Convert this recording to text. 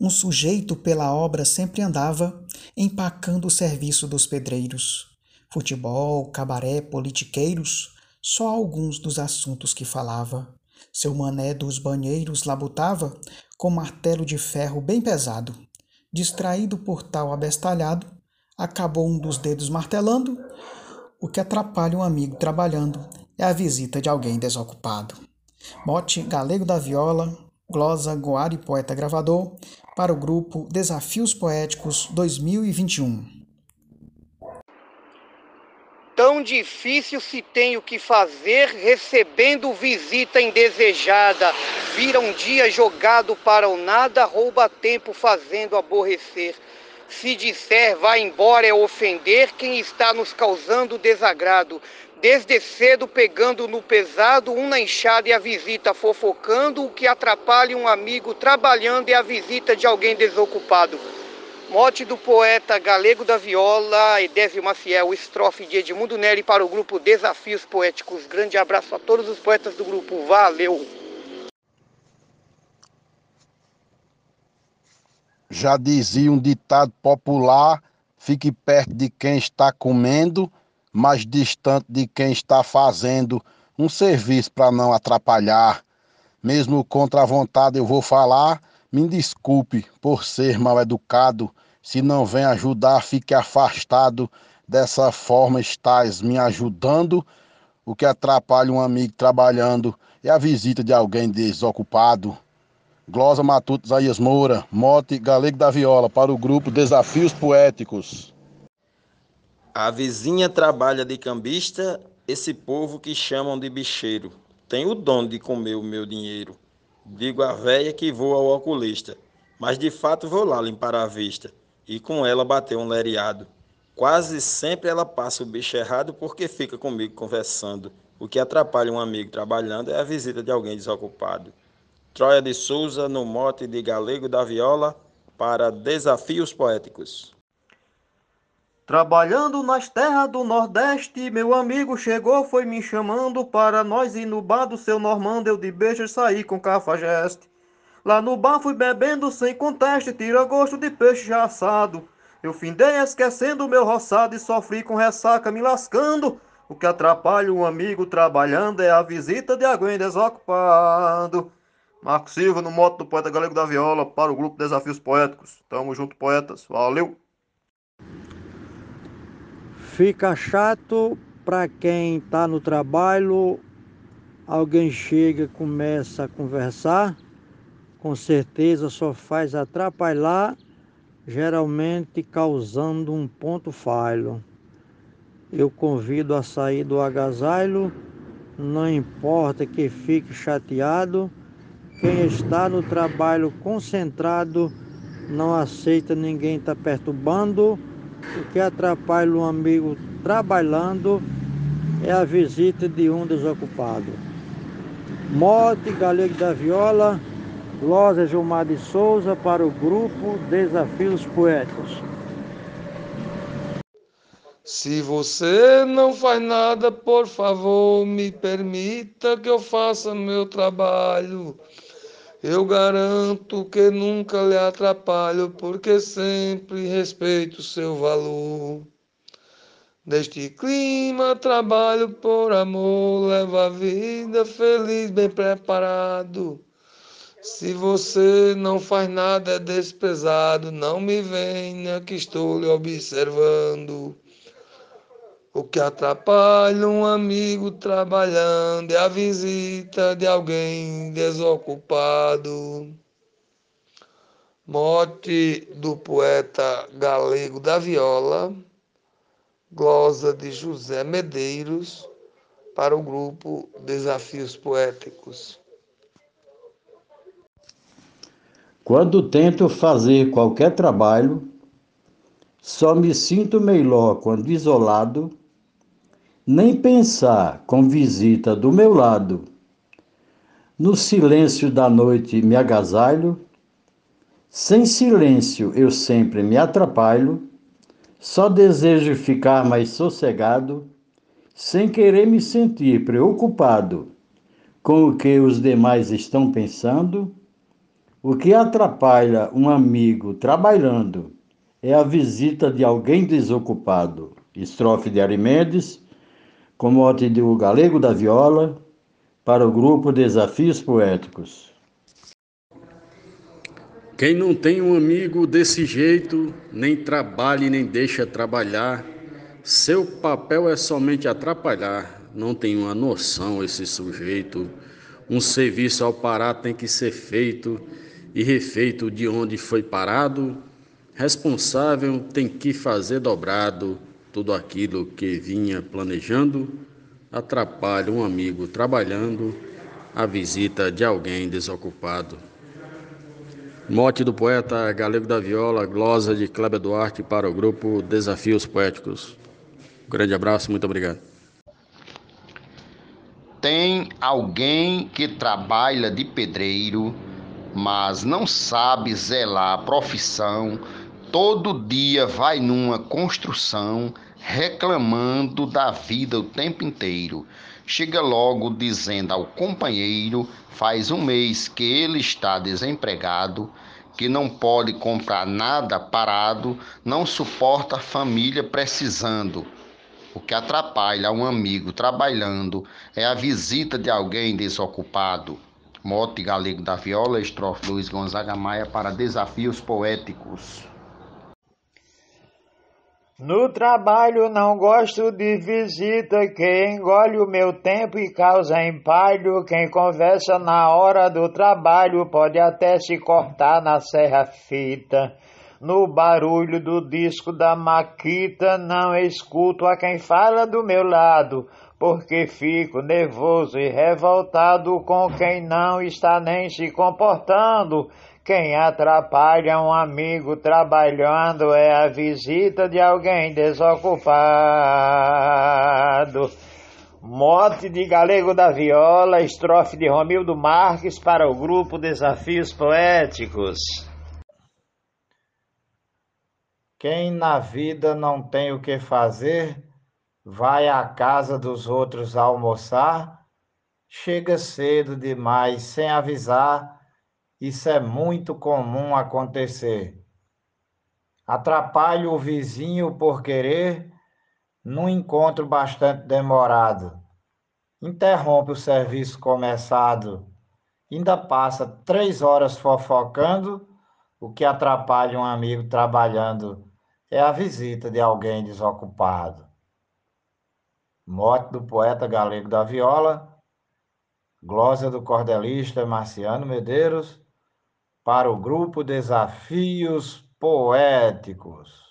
Um sujeito pela obra sempre andava, empacando o serviço dos pedreiros. Futebol, cabaré, politiqueiros, só alguns dos assuntos que falava. Seu mané dos banheiros labutava com martelo de ferro bem pesado. Distraído por tal abestalhado, acabou um dos dedos martelando. O que atrapalha um amigo trabalhando é a visita de alguém desocupado. Mote Galego da Viola, glosa Goari Poeta Gravador, para o grupo Desafios Poéticos 2021. Tão difícil se tem o que fazer, recebendo visita indesejada. Vira um dia jogado para o nada, rouba tempo fazendo aborrecer. Se disser vai embora é ofender quem está nos causando desagrado. Desde cedo pegando no pesado, um na enxada e a visita fofocando, o que atrapalha um amigo trabalhando é a visita de alguém desocupado. Mote do poeta galego da viola, Edésio Maciel, estrofe de Edmundo Neri para o grupo Desafios Poéticos. Grande abraço a todos os poetas do grupo. Valeu! Já dizia um ditado popular: fique perto de quem está comendo, mas distante de quem está fazendo um serviço para não atrapalhar. Mesmo contra a vontade eu vou falar me desculpe por ser mal educado. Se não vem ajudar, fique afastado. Dessa forma estás me ajudando. O que atrapalha um amigo trabalhando é a visita de alguém desocupado. Glosa Matuto Zaias Moura, mote Galego da Viola, para o grupo Desafios Poéticos. A vizinha trabalha de cambista, esse povo que chamam de bicheiro. Tem o dom de comer o meu dinheiro. Digo a véia que vou ao oculista, mas de fato vou lá limpar a vista e com ela bater um lereado. Quase sempre ela passa o bicho errado porque fica comigo conversando. O que atrapalha um amigo trabalhando é a visita de alguém desocupado. Troia de Souza, no mote de Galego da Viola, para Desafios Poéticos. Trabalhando nas terras do Nordeste, meu amigo chegou, foi me chamando para nós ir no bar do seu Normando, eu de beijo saí com cafajeste. Lá no bar fui bebendo sem conteste, tira gosto de peixe já assado. Eu findei esquecendo meu roçado e sofri com ressaca me lascando. O que atrapalha um amigo trabalhando é a visita de alguém desocupado. Marco Silva no moto do Poeta Galego da Viola para o grupo Desafios Poéticos. Tamo junto, poetas. Valeu! Fica chato para quem está no trabalho, alguém chega, começa a conversar, com certeza só faz atrapalhar, geralmente causando um ponto falho. Eu convido a sair do agasalho, não importa que fique chateado, quem está no trabalho concentrado não aceita ninguém estar tá perturbando o que atrapalha um amigo trabalhando é a visita de um desocupado. Morte Galego da Viola, Glosa Gilmar de Souza para o grupo Desafios Poéticos. Se você não faz nada, por favor, me permita que eu faça meu trabalho. Eu garanto que nunca lhe atrapalho, porque sempre respeito seu valor. Neste clima trabalho por amor, levo a vida feliz, bem preparado. Se você não faz nada é desprezado, não me venha que estou lhe observando. O que atrapalha um amigo trabalhando é a visita de alguém desocupado. Mote do poeta galego da viola, glosa de José Medeiros, para o grupo Desafios Poéticos. Quando tento fazer qualquer trabalho, só me sinto melhor quando isolado nem pensar com visita do meu lado. No silêncio da noite me agasalho, sem silêncio eu sempre me atrapalho, só desejo ficar mais sossegado, sem querer me sentir preocupado com o que os demais estão pensando. O que atrapalha um amigo trabalhando é a visita de alguém desocupado. Estrofe de Arimedes, com mote do Galego da Viola, para o grupo Desafios Poéticos. Quem não tem um amigo desse jeito, nem trabalha nem deixa trabalhar, seu papel é somente atrapalhar. Não tem uma noção esse sujeito. Um serviço ao parar tem que ser feito e refeito de onde foi parado. Responsável tem que fazer dobrado tudo aquilo que vinha planejando. Atrapalha um amigo trabalhando a visita de alguém desocupado. Mote do poeta Galego da Viola, glosa de Kleber Duarte para o grupo Desafios Poéticos. Um grande abraço, muito obrigado. Tem alguém que trabalha de pedreiro, mas não sabe zelar a profissão, todo dia vai numa construção reclamando da vida o tempo inteiro. Chega logo dizendo ao companheiro: faz um mês que ele está desempregado, que não pode comprar nada parado, não suporta a família precisando. O que atrapalha um amigo trabalhando é a visita de alguém desocupado. Mote Galego da Viola, estrofe Luiz Gonzaga Maia para Desafios Poéticos. No trabalho não gosto de visita, que engole o meu tempo e causa empalho. Quem conversa na hora do trabalho pode até se cortar na serra fita. No barulho do disco da Maquita não escuto a quem fala do meu lado, porque fico nervoso e revoltado com quem não está nem se comportando. Quem atrapalha um amigo trabalhando é a visita de alguém desocupado. Mote de Galego da Viola, estrofe de Romildo Marques para o grupo Desafios Poéticos. Quem na vida não tem o que fazer, vai à casa dos outros almoçar, chega cedo demais sem avisar isso é muito comum acontecer. Atrapalha o vizinho por querer, num encontro bastante demorado. Interrompe o serviço começado. Ainda passa três horas fofocando, o que atrapalha um amigo trabalhando é a visita de alguém desocupado. Morte do poeta galego da viola, glosa do cordelista Marciano Medeiros, para o grupo Desafios Poéticos.